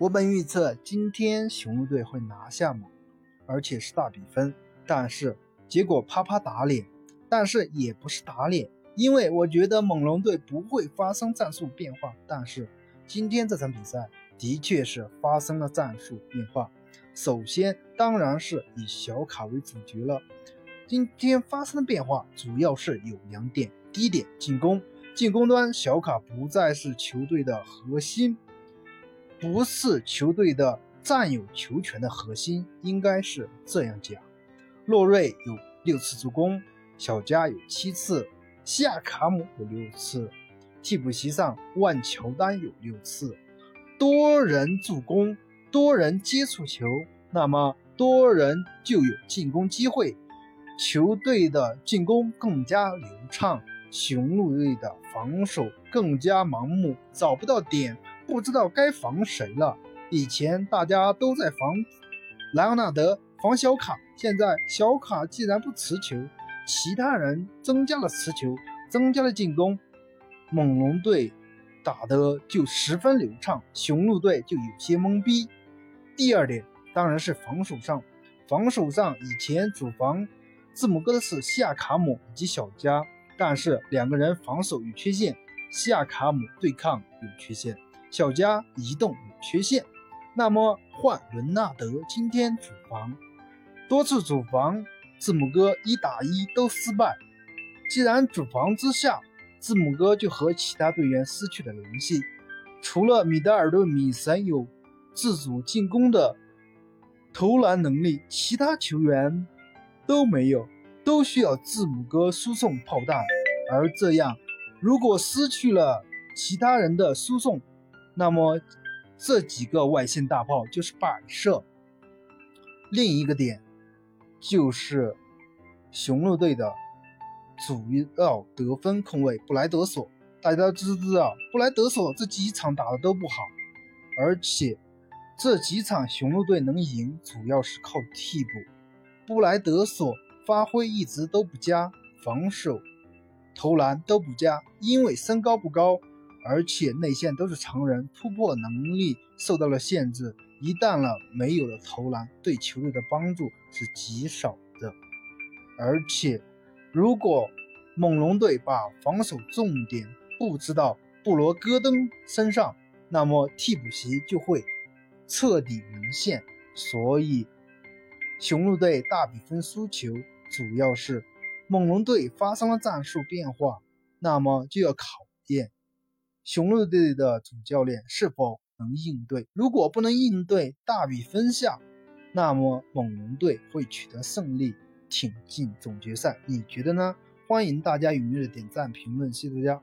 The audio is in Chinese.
我本预测今天雄鹿队会拿下猛，而且是大比分，但是结果啪啪打脸，但是也不是打脸，因为我觉得猛龙队不会发生战术变化，但是今天这场比赛的确是发生了战术变化。首先当然是以小卡为主角了，今天发生的变化主要是有两点，第一点进攻，进攻端小卡不再是球队的核心。不是球队的占有球权的核心，应该是这样讲。洛瑞有六次助攻，小加有七次，西亚卡姆有六次，替补席上万乔丹有六次。多人助攻，多人接触球，那么多人就有进攻机会，球队的进攻更加流畅，雄鹿队的防守更加盲目，找不到点。不知道该防谁了。以前大家都在防莱昂纳德、防小卡，现在小卡既然不持球，其他人增加了持球，增加了进攻，猛龙队打的就十分流畅，雄鹿队就有些懵逼。第二点当然是防守上，防守上以前主防字母哥的是西亚卡姆以及小加，但是两个人防守有缺陷，西亚卡姆对抗有缺陷。小加移动有缺陷，那么换伦纳德今天主防，多次主防字母哥一打一都失败。既然主防之下，字母哥就和其他队员失去了联系。除了米德尔顿米神有自主进攻的投篮能力，其他球员都没有，都需要字母哥输送炮弹。而这样，如果失去了其他人的输送，那么这几个外线大炮就是摆设。另一个点就是雄鹿队的主要得分控卫布莱德索，大家都知道布莱德索这几场打的都不好，而且这几场雄鹿队能赢主要是靠替补。布莱德索发挥一直都不佳，防守、投篮都不佳，因为身高不高。而且内线都是常人，突破能力受到了限制。一旦了没有了投篮，对球队的帮助是极少的。而且，如果猛龙队把防守重点布置到布罗戈登身上，那么替补席就会彻底沦陷。所以，雄鹿队大比分输球，主要是猛龙队发生了战术变化，那么就要考验。雄鹿队的主教练是否能应对？如果不能应对，大比分下，那么猛龙队会取得胜利，挺进总决赛。你觉得呢？欢迎大家踊跃的点赞评论，谢谢大家。